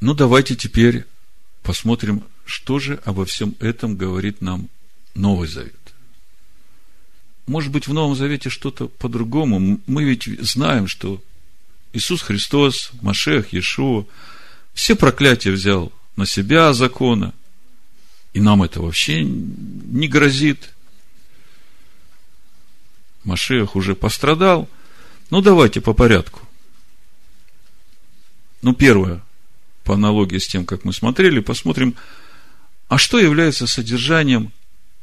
Ну, давайте теперь посмотрим, что же обо всем этом говорит нам Новый Завет. Может быть, в Новом Завете что-то по-другому. Мы ведь знаем, что Иисус Христос, Машех, Иешуа, все проклятия взял на себя закона, и нам это вообще не грозит. Машех уже пострадал. Ну, давайте по порядку. Ну, первое, по аналогии с тем, как мы смотрели, посмотрим, а что является содержанием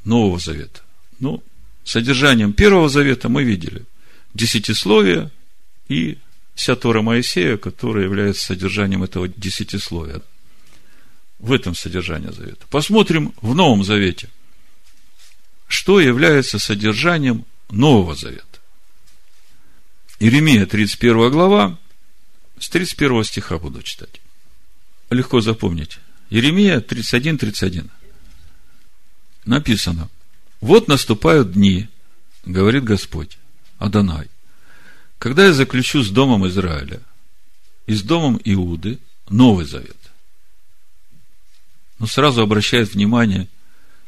Нового Завета? Ну, содержанием Первого Завета мы видели. Десятисловие и вся Тора Моисея, которая является содержанием этого десятисловия. В этом содержание Завета. Посмотрим в Новом Завете, что является содержанием Нового Завета. Иеремия, 31 глава, с 31 стиха буду читать. Легко запомнить. Иеремия 31, 31. Написано. Вот наступают дни, говорит Господь, Адонай, когда я заключу с домом Израиля и с домом Иуды Новый Завет. Но сразу обращает внимание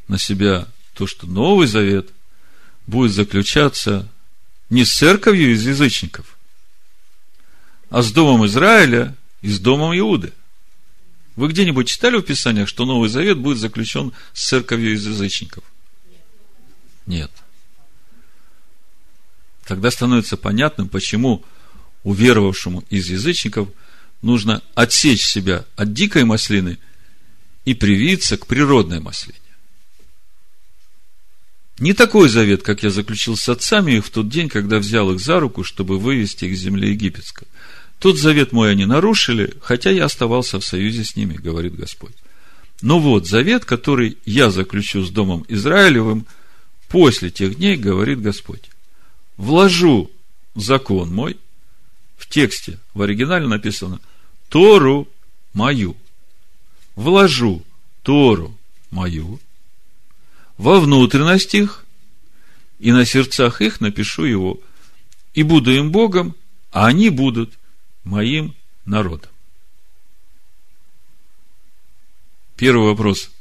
на себя то, что Новый Завет будет заключаться не с церковью из язычников, а с домом Израиля и с домом Иуды. Вы где-нибудь читали в Писаниях, что Новый Завет будет заключен с церковью из язычников? Нет. Тогда становится понятным, почему уверовавшему из язычников нужно отсечь себя от дикой маслины и привиться к природной маслине. Не такой завет, как я заключил с отцами их в тот день, когда взял их за руку, чтобы вывести их с земли египетской. Тот завет мой они нарушили, хотя я оставался в союзе с ними, говорит Господь. Но вот завет, который я заключу с домом Израилевым после тех дней, говорит Господь. Вложу закон мой, в тексте, в оригинале написано, Тору мою. Вложу Тору мою во внутренность их, и на сердцах их напишу его, и буду им Богом, а они будут моим народом. Первый вопрос.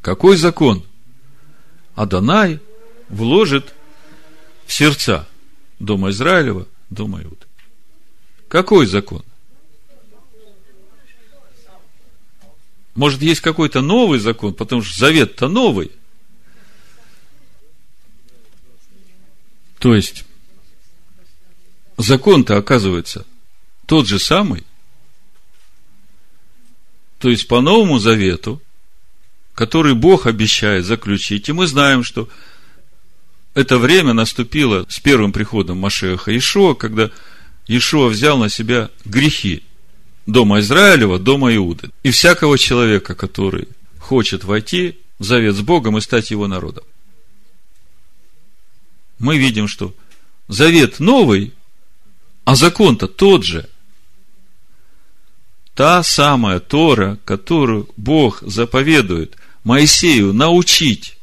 Какой закон Адонай вложит в сердца Дома Израилева, Дома Иуды? Какой закон? Может, есть какой-то новый закон, потому что завет-то новый. То есть, закон-то оказывается тот же самый. То есть, по Новому Завету, который Бог обещает заключить, и мы знаем, что это время наступило с первым приходом Машеха Ишуа, когда Ишуа взял на себя грехи дома Израилева, дома Иуды. И всякого человека, который хочет войти в завет с Богом и стать его народом. Мы видим, что завет новый, а закон-то тот же. Та самая Тора, которую Бог заповедует Моисею научить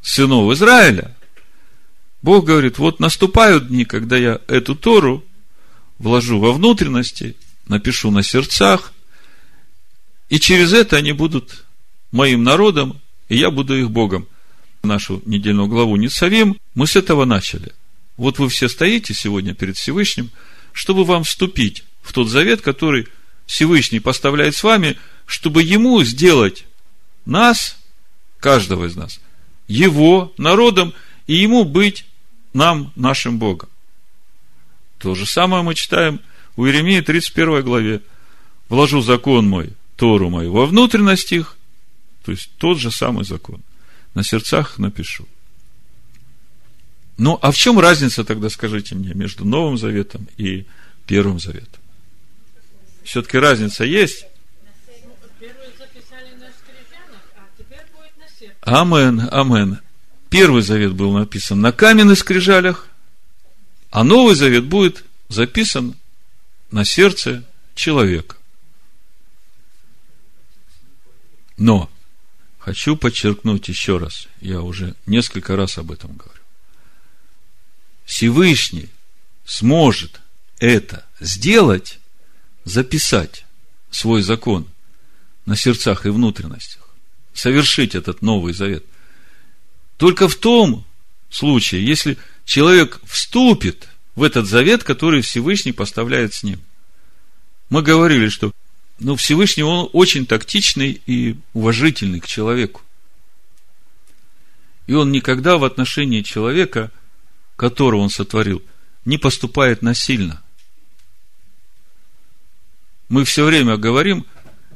сынов Израиля, Бог говорит, вот наступают дни, когда я эту Тору вложу во внутренности – напишу на сердцах, и через это они будут моим народом, и я буду их Богом. Нашу недельную главу Ницавим мы с этого начали. Вот вы все стоите сегодня перед Всевышним, чтобы вам вступить в тот завет, который Всевышний поставляет с вами, чтобы ему сделать нас, каждого из нас, его народом, и ему быть нам, нашим Богом. То же самое мы читаем у Иеремии 31 главе. Вложу закон мой, Тору мою, во внутренность их, то есть тот же самый закон. На сердцах напишу. Ну, а в чем разница тогда, скажите мне, между Новым Заветом и Первым Заветом? Все-таки разница есть? Амен, амен. Первый завет был написан на каменных скрижалях, а Новый завет будет записан на сердце человека. Но хочу подчеркнуть еще раз, я уже несколько раз об этом говорю. Всевышний сможет это сделать записать свой закон на сердцах и внутренностях, совершить этот Новый Завет, только в том случае, если человек вступит в этот завет, который Всевышний поставляет с ним. Мы говорили, что ну, Всевышний, он очень тактичный и уважительный к человеку. И он никогда в отношении человека, которого он сотворил, не поступает насильно. Мы все время говорим,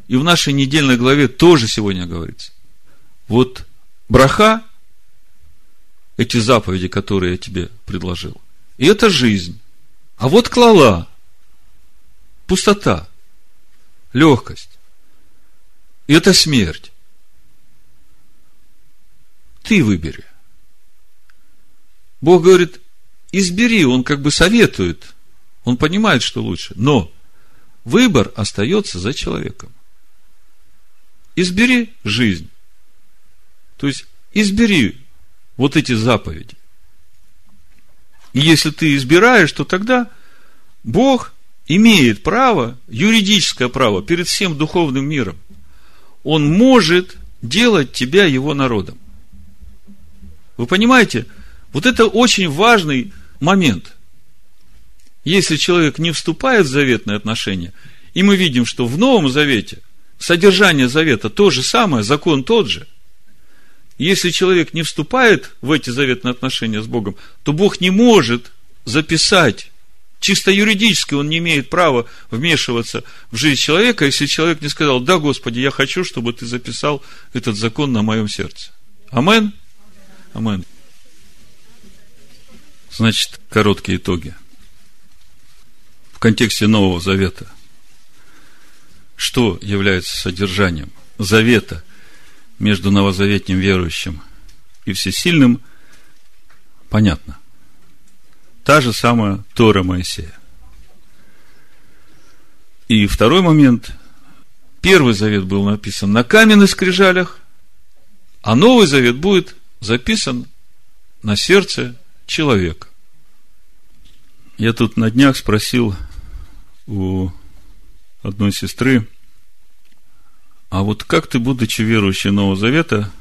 и в нашей недельной главе тоже сегодня говорится. Вот браха, эти заповеди, которые я тебе предложил, и это жизнь. А вот клала, пустота, легкость. И это смерть. Ты выбери. Бог говорит, избери, Он как бы советует, Он понимает, что лучше. Но выбор остается за человеком. Избери жизнь. То есть, избери вот эти заповеди. И если ты избираешь, то тогда Бог имеет право, юридическое право перед всем духовным миром. Он может делать тебя его народом. Вы понимаете? Вот это очень важный момент. Если человек не вступает в заветные отношения, и мы видим, что в Новом Завете содержание завета то же самое, закон тот же. Если человек не вступает в эти заветные отношения с Богом, то Бог не может записать Чисто юридически он не имеет права вмешиваться в жизнь человека, если человек не сказал, да, Господи, я хочу, чтобы ты записал этот закон на моем сердце. Амен? Амен. Значит, короткие итоги. В контексте Нового Завета. Что является содержанием завета между новозаветним верующим и всесильным, понятно. Та же самая Тора Моисея. И второй момент. Первый завет был написан на каменных скрижалях, а Новый завет будет записан на сердце человека. Я тут на днях спросил у одной сестры, а вот как ты, будучи верующей Нового Завета,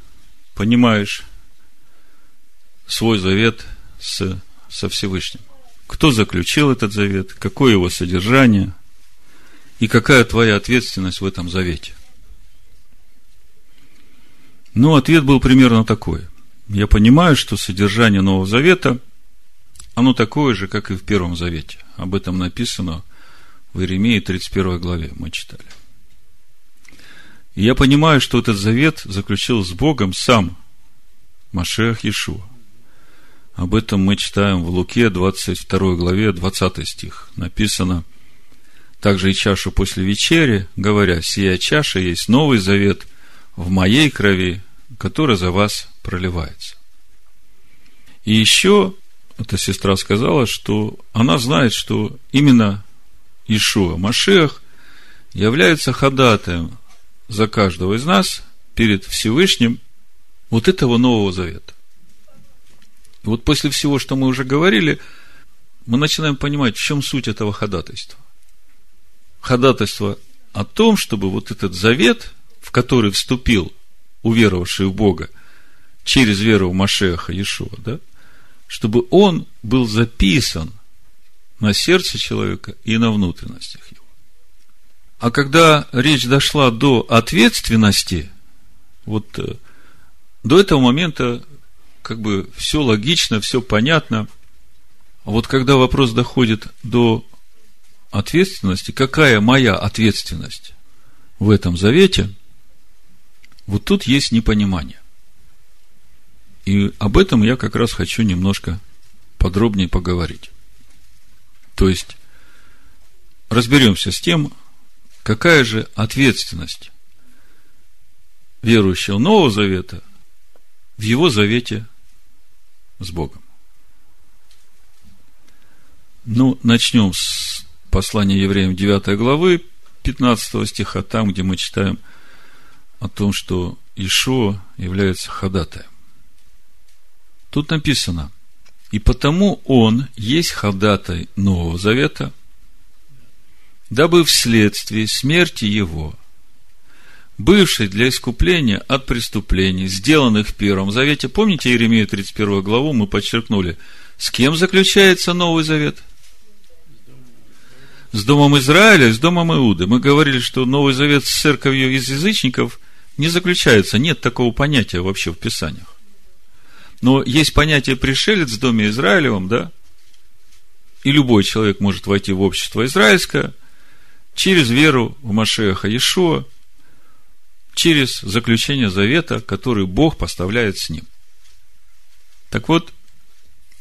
понимаешь свой завет с со Всевышним. Кто заключил этот завет, какое его содержание и какая твоя ответственность в этом завете. Ну, ответ был примерно такой. Я понимаю, что содержание Нового Завета, оно такое же, как и в Первом Завете. Об этом написано в Иеремии 31 главе, мы читали. И я понимаю, что этот завет заключил с Богом сам Машех Иешуа. Об этом мы читаем в Луке 22 главе 20 стих. Написано, также и чашу после вечери, говоря, сия чаша есть новый завет в моей крови, который за вас проливается. И еще эта сестра сказала, что она знает, что именно Ишуа Машех является ходатаем за каждого из нас перед Всевышним вот этого Нового Завета. И вот после всего, что мы уже говорили, мы начинаем понимать, в чем суть этого ходатайства. Ходатайство о том, чтобы вот этот завет, в который вступил уверовавший в Бога через веру в Машеха Иешуа, да, чтобы он был записан на сердце человека и на внутренностях его. А когда речь дошла до ответственности, вот э, до этого момента как бы все логично, все понятно. А вот когда вопрос доходит до ответственности, какая моя ответственность в этом завете, вот тут есть непонимание. И об этом я как раз хочу немножко подробнее поговорить. То есть, разберемся с тем, какая же ответственность верующего Нового Завета в его завете с Богом. Ну, начнем с послания евреям 9 главы 15 стиха, там, где мы читаем о том, что Ишо является ходатаем. Тут написано, и потому он есть ходатай Нового Завета дабы вследствие смерти его, бывший для искупления от преступлений, сделанных в Первом Завете, помните Иеремию 31 главу, мы подчеркнули, с кем заключается Новый Завет? С Домом Израиля, с Домом Иуды. Мы говорили, что Новый Завет с церковью из язычников не заключается, нет такого понятия вообще в Писаниях. Но есть понятие пришелец в Доме Израилевом, да? И любой человек может войти в общество израильское через веру в Машеха Иешуа, через заключение завета, который Бог поставляет с ним. Так вот,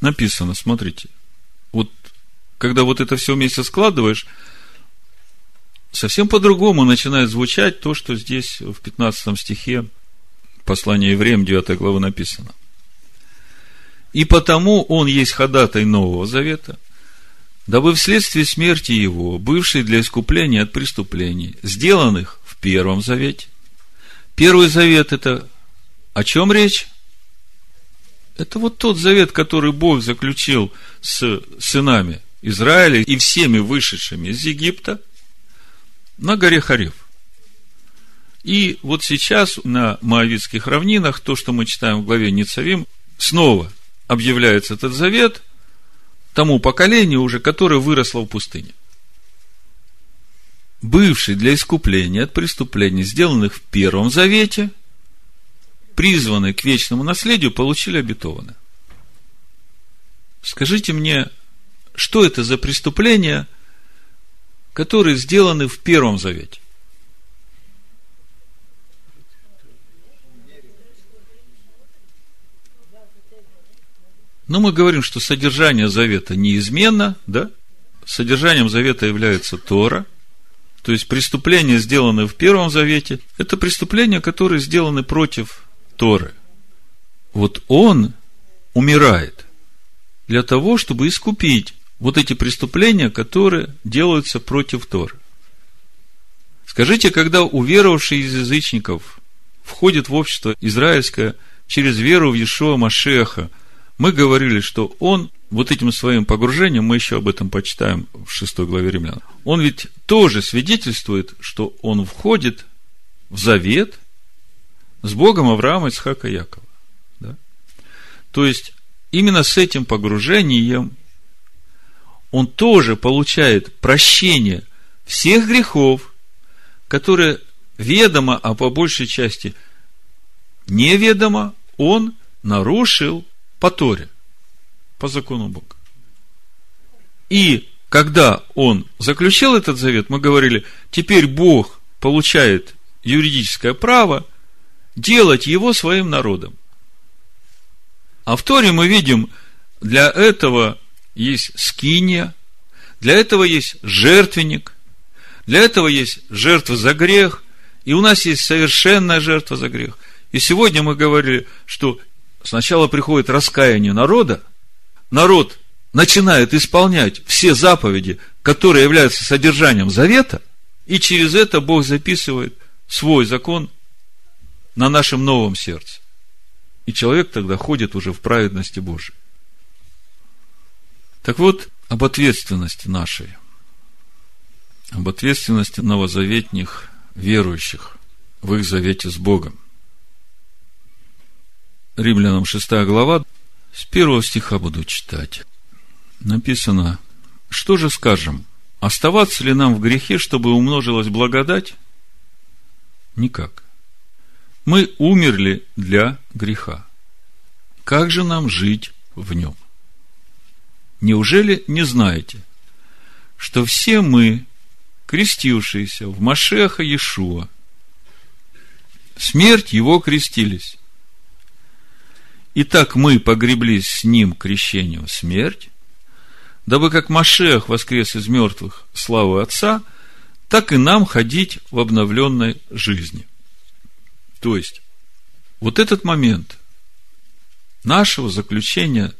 написано, смотрите, вот когда вот это все вместе складываешь, совсем по-другому начинает звучать то, что здесь в 15 стихе послания евреям 9 главы написано. И потому он есть ходатай Нового Завета, дабы вследствие смерти его, бывший для искупления от преступлений, сделанных в Первом Завете, Первый Завет – это о чем речь? Это вот тот завет, который Бог заключил с сынами Израиля и всеми вышедшими из Египта на горе Харев. И вот сейчас на Моавитских равнинах, то, что мы читаем в главе Ницавим, снова объявляется этот завет тому поколению уже, которое выросло в пустыне. Бывший для искупления от преступлений, сделанных в Первом Завете, призванные к вечному наследию, получили обетованное. Скажите мне, что это за преступления, которые сделаны в Первом Завете? Но мы говорим, что содержание завета неизменно, да? Содержанием завета является Тора. То есть преступления, сделанные в Первом Завете, это преступления, которые сделаны против Торы. Вот он умирает для того, чтобы искупить вот эти преступления, которые делаются против Торы. Скажите, когда уверовавший из язычников входит в общество израильское через веру в Иешуа Машеха – мы говорили, что он вот этим своим погружением, мы еще об этом почитаем в шестой главе Римлян, он ведь тоже свидетельствует, что он входит в завет с Богом Авраама, Исхака и Якова. Да? То есть, именно с этим погружением он тоже получает прощение всех грехов, которые ведомо, а по большей части неведомо, он нарушил по Торе, по закону Бога. И когда он заключил этот завет, мы говорили, теперь Бог получает юридическое право делать его своим народом. А в Торе мы видим, для этого есть скиния, для этого есть жертвенник, для этого есть жертва за грех, и у нас есть совершенная жертва за грех. И сегодня мы говорили, что сначала приходит раскаяние народа, народ начинает исполнять все заповеди, которые являются содержанием завета, и через это Бог записывает свой закон на нашем новом сердце. И человек тогда ходит уже в праведности Божией. Так вот, об ответственности нашей, об ответственности новозаветних верующих в их завете с Богом. Римлянам 6 глава, с первого стиха буду читать. Написано, что же скажем? Оставаться ли нам в грехе, чтобы умножилась благодать? Никак. Мы умерли для греха. Как же нам жить в нем? Неужели не знаете, что все мы, крестившиеся в Машеха Иешуа, смерть его крестились, Итак, мы погреблись с ним крещению смерть, дабы как Машех воскрес из мертвых славы Отца, так и нам ходить в обновленной жизни. То есть, вот этот момент нашего заключения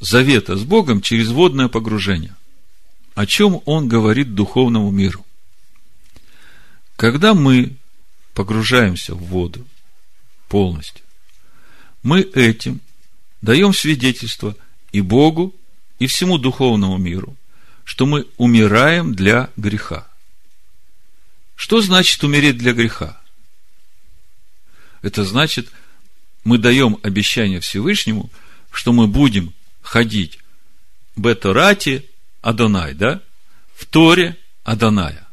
завета с Богом через водное погружение, о чем он говорит духовному миру. Когда мы погружаемся в воду полностью, мы этим даем свидетельство и Богу, и всему духовному миру, что мы умираем для греха. Что значит умереть для греха? Это значит, мы даем обещание Всевышнему, что мы будем ходить Беторати Адонай, да? В Торе Адоная.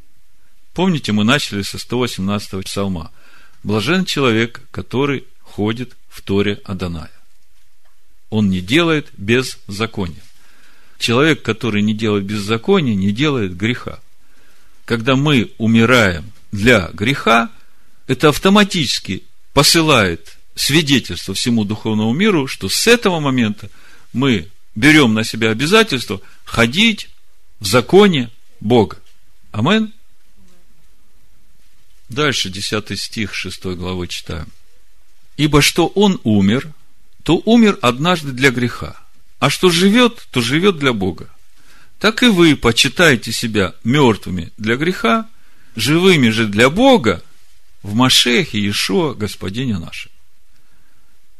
Помните, мы начали со 118 псалма. Блажен человек, который ходит в Торе Адоная. Он не делает беззакония. Человек, который не делает беззакония, не делает греха. Когда мы умираем для греха, это автоматически посылает свидетельство всему духовному миру, что с этого момента мы берем на себя обязательство ходить в законе Бога. Амен. Дальше 10 стих 6 главы читаем. Ибо что он умер, то умер однажды для греха, а что живет, то живет для Бога. Так и вы почитаете себя мертвыми для греха, живыми же для Бога в Машехе Иешуа, Господине нашем.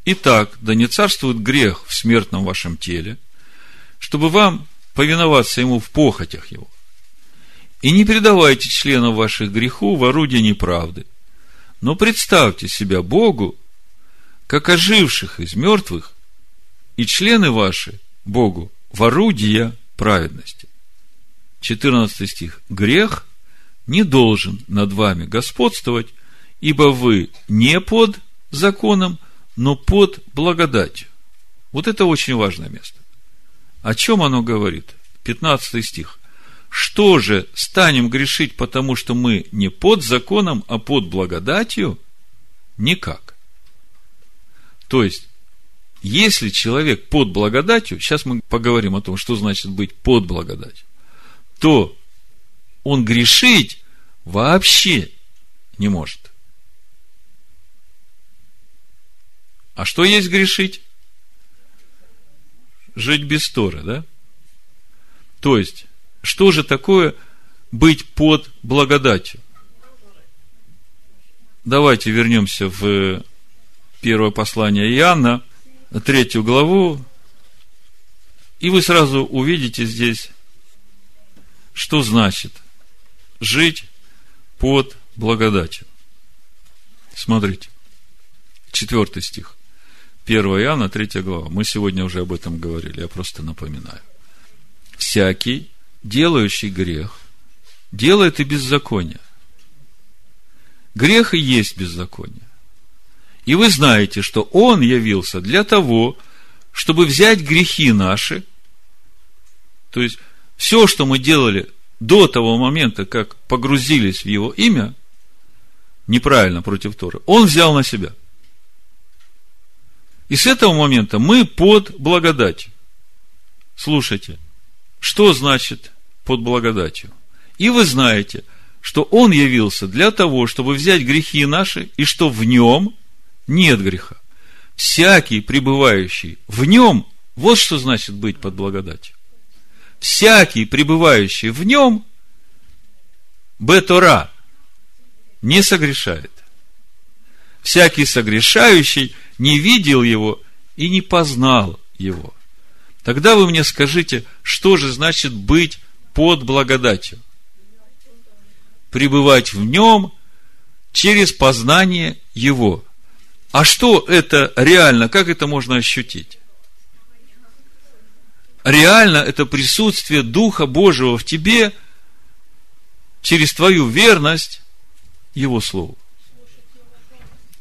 Итак, да не царствует грех в смертном вашем теле, чтобы вам повиноваться ему в похотях его. И не предавайте членов ваших греху в орудие неправды, но представьте себя Богу, как оживших из мертвых, и члены ваши Богу в орудия праведности. 14 стих. Грех не должен над вами господствовать, ибо вы не под законом, но под благодатью. Вот это очень важное место. О чем оно говорит? 15 стих. Что же, станем грешить, потому что мы не под законом, а под благодатью? Никак. То есть, если человек под благодатью, сейчас мы поговорим о том, что значит быть под благодатью, то он грешить вообще не может. А что есть грешить? Жить без Торы, да? То есть, что же такое быть под благодатью? Давайте вернемся в первое послание Иоанна, третью главу, и вы сразу увидите здесь, что значит жить под благодатью. Смотрите, четвертый стих. 1 Иоанна, 3 глава. Мы сегодня уже об этом говорили, я просто напоминаю. Всякий, делающий грех, делает и беззаконие. Грех и есть беззаконие. И вы знаете, что Он явился для того, чтобы взять грехи наши, то есть все, что мы делали до того момента, как погрузились в Его имя, неправильно против Торы, Он взял на себя – и с этого момента мы под благодатью. Слушайте, что значит под благодатью? И вы знаете, что Он явился для того, чтобы взять грехи наши, и что в Нем нет греха. Всякий, пребывающий в Нем, вот что значит быть под благодатью. Всякий, пребывающий в Нем, Бетора, не согрешает. Всякий согрешающий не видел его и не познал его. Тогда вы мне скажите, что же значит быть под благодатью? Пребывать в нем через познание его. А что это реально? Как это можно ощутить? Реально это присутствие Духа Божьего в тебе через твою верность Его Слову.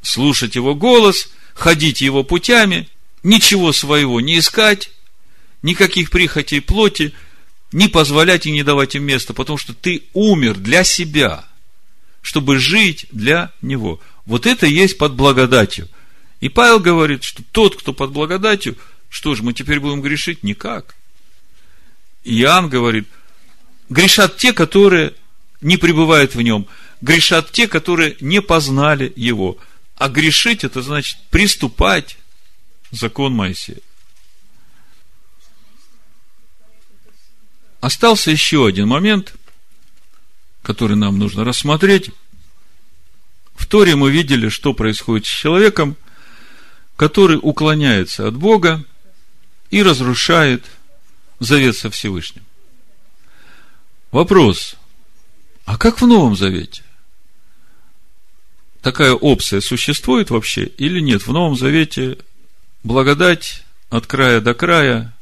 Слушать Его голос – ходить его путями, ничего своего не искать, никаких прихотей плоти, не позволять и не давать им места, потому что ты умер для себя, чтобы жить для него. Вот это есть под благодатью. И Павел говорит, что тот, кто под благодатью, что же, мы теперь будем грешить? Никак. И Иоанн говорит, грешат те, которые не пребывают в нем, грешат те, которые не познали его – а грешить это значит приступать закон Моисея. Остался еще один момент, который нам нужно рассмотреть. В Торе мы видели, что происходит с человеком, который уклоняется от Бога и разрушает завет со Всевышним. Вопрос. А как в Новом Завете? Такая опция существует вообще или нет? В Новом Завете благодать от края до края,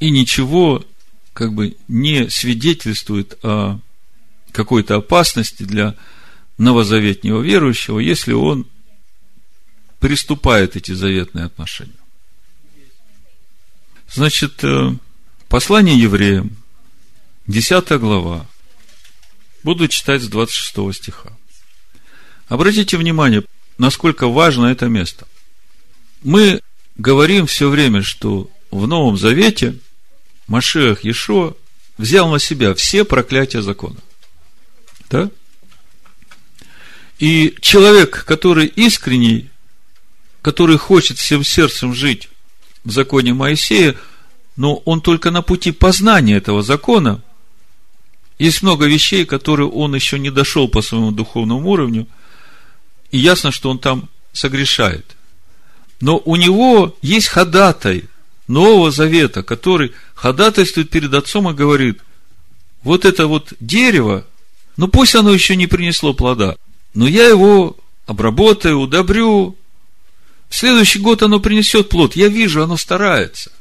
и ничего как бы не свидетельствует о какой-то опасности для новозаветнего верующего, если он приступает эти заветные отношения. Значит, э, послание евреям, 10 глава, буду читать с 26 стиха. Обратите внимание, насколько важно это место. Мы говорим все время, что в Новом Завете Машех Ешо взял на себя все проклятия закона. Да? И человек, который искренний, который хочет всем сердцем жить в законе Моисея, но он только на пути познания этого закона. Есть много вещей, которые он еще не дошел по своему духовному уровню, и ясно, что он там согрешает. Но у него есть ходатай Нового Завета, который ходатайствует перед Отцом и говорит, вот это вот дерево, ну пусть оно еще не принесло плода, но я его обработаю, удобрю, в следующий год оно принесет плод. Я вижу, оно старается.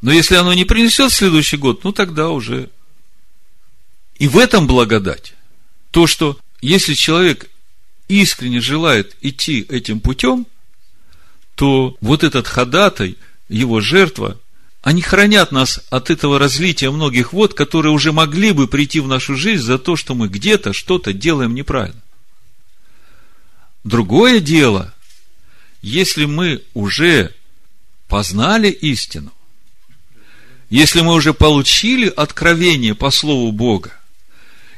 Но если оно не принесет в следующий год, ну тогда уже. И в этом благодать. То, что если человек искренне желает идти этим путем – то вот этот ходатай, его жертва, они хранят нас от этого разлития многих вод, которые уже могли бы прийти в нашу жизнь за то, что мы где-то что-то делаем неправильно. Другое дело, если мы уже познали истину, если мы уже получили откровение по Слову Бога,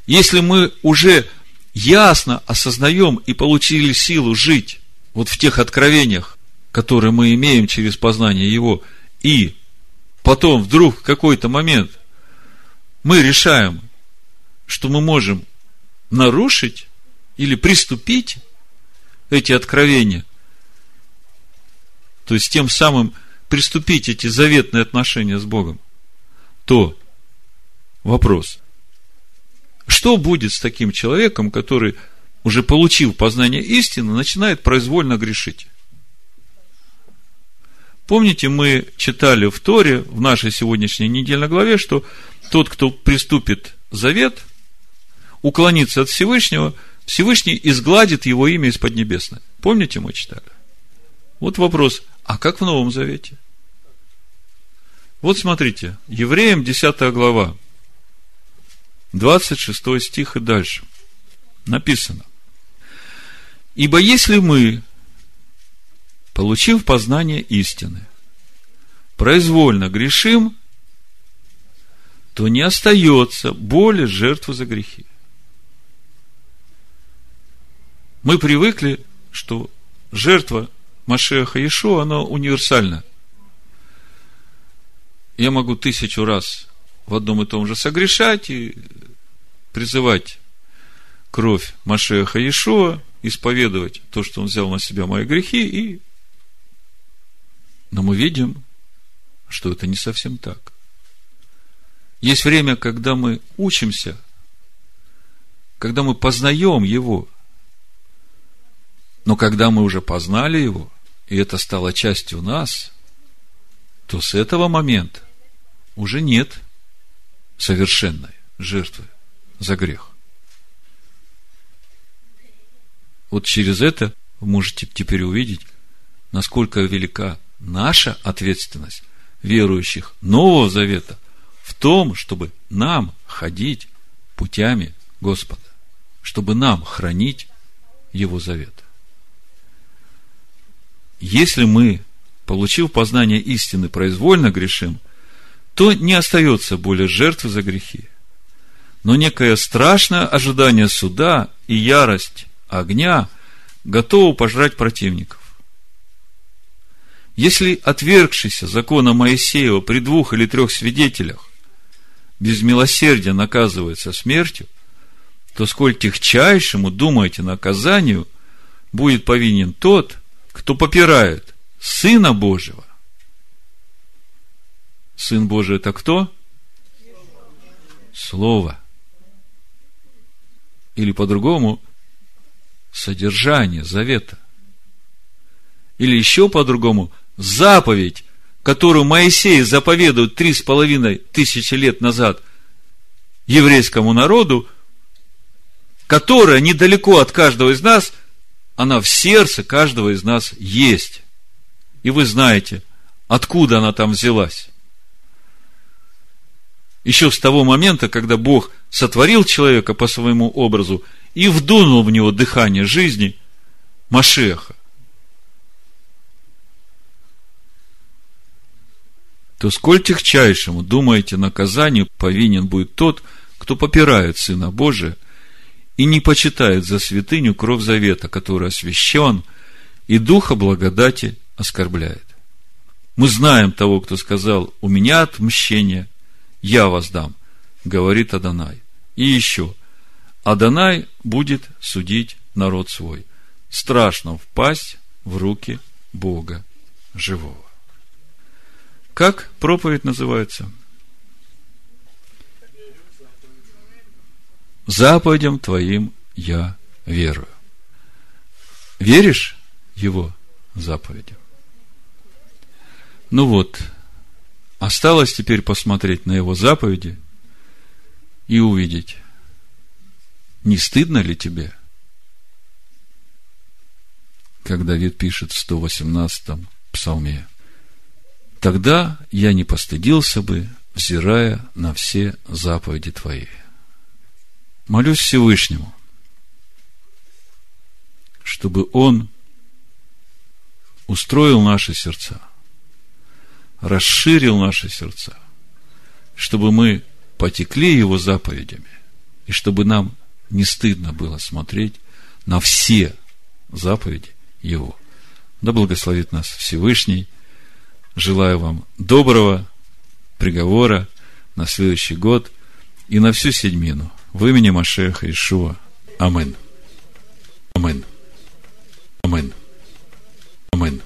если мы уже ясно осознаем и получили силу жить вот в тех откровениях, который мы имеем через познание Его, и потом вдруг в какой-то момент мы решаем, что мы можем нарушить или приступить эти откровения, то есть тем самым приступить эти заветные отношения с Богом, то вопрос, что будет с таким человеком, который, уже получил познание истины, начинает произвольно грешить? Помните, мы читали в Торе, в нашей сегодняшней недельной главе, что тот, кто приступит завет, уклонится от Всевышнего, Всевышний изгладит его имя из Поднебесной. Помните, мы читали? Вот вопрос, а как в Новом Завете? Вот смотрите, Евреям 10 глава, 26 стих и дальше. Написано. Ибо если мы получив познание истины, произвольно грешим, то не остается более жертвы за грехи. Мы привыкли, что жертва Машеха Ишуа, она универсальна. Я могу тысячу раз в одном и том же согрешать и призывать кровь Машеха Ишуа, исповедовать то, что он взял на себя мои грехи, и но мы видим, что это не совсем так. Есть время, когда мы учимся, когда мы познаем Его. Но когда мы уже познали Его, и это стало частью нас, то с этого момента уже нет совершенной жертвы за грех. Вот через это вы можете теперь увидеть, насколько велика наша ответственность верующих Нового Завета в том, чтобы нам ходить путями Господа, чтобы нам хранить Его Завет. Если мы, получив познание истины, произвольно грешим, то не остается более жертвы за грехи. Но некое страшное ожидание суда и ярость огня готовы пожрать противников. Если отвергшийся закона Моисеева при двух или трех свидетелях без милосердия наказывается смертью, то сколь техчайшему, думаете, наказанию будет повинен тот, кто попирает Сына Божьего. Сын Божий это кто? Слово. Или по-другому, содержание завета. Или еще по-другому, заповедь, которую Моисей заповедует три с половиной тысячи лет назад еврейскому народу, которая недалеко от каждого из нас, она в сердце каждого из нас есть. И вы знаете, откуда она там взялась. Еще с того момента, когда Бог сотворил человека по своему образу и вдунул в него дыхание жизни Машеха. то сколь техчайшему, думаете, наказанию повинен будет тот, кто попирает Сына Божия и не почитает за святыню кровь завета, который освящен, и Духа благодати оскорбляет. Мы знаем того, кто сказал, у меня отмщение, я воздам, говорит Адонай. И еще, Адонай будет судить народ свой. Страшно впасть в руки Бога живого. Как проповедь называется? Заповедям твоим я верую. Веришь его заповедям? Ну вот, осталось теперь посмотреть на его заповеди и увидеть, не стыдно ли тебе, когда Давид пишет в 118-м псалме – Тогда я не постыдился бы, взирая на все заповеди Твои. Молюсь Всевышнему, чтобы Он устроил наши сердца, расширил наши сердца, чтобы мы потекли Его заповедями, и чтобы нам не стыдно было смотреть на все заповеди Его. Да благословит нас Всевышний – Желаю вам доброго приговора на следующий год и на всю седьмину. В имени Машеха Ишуа. Амин. Амин. Амин.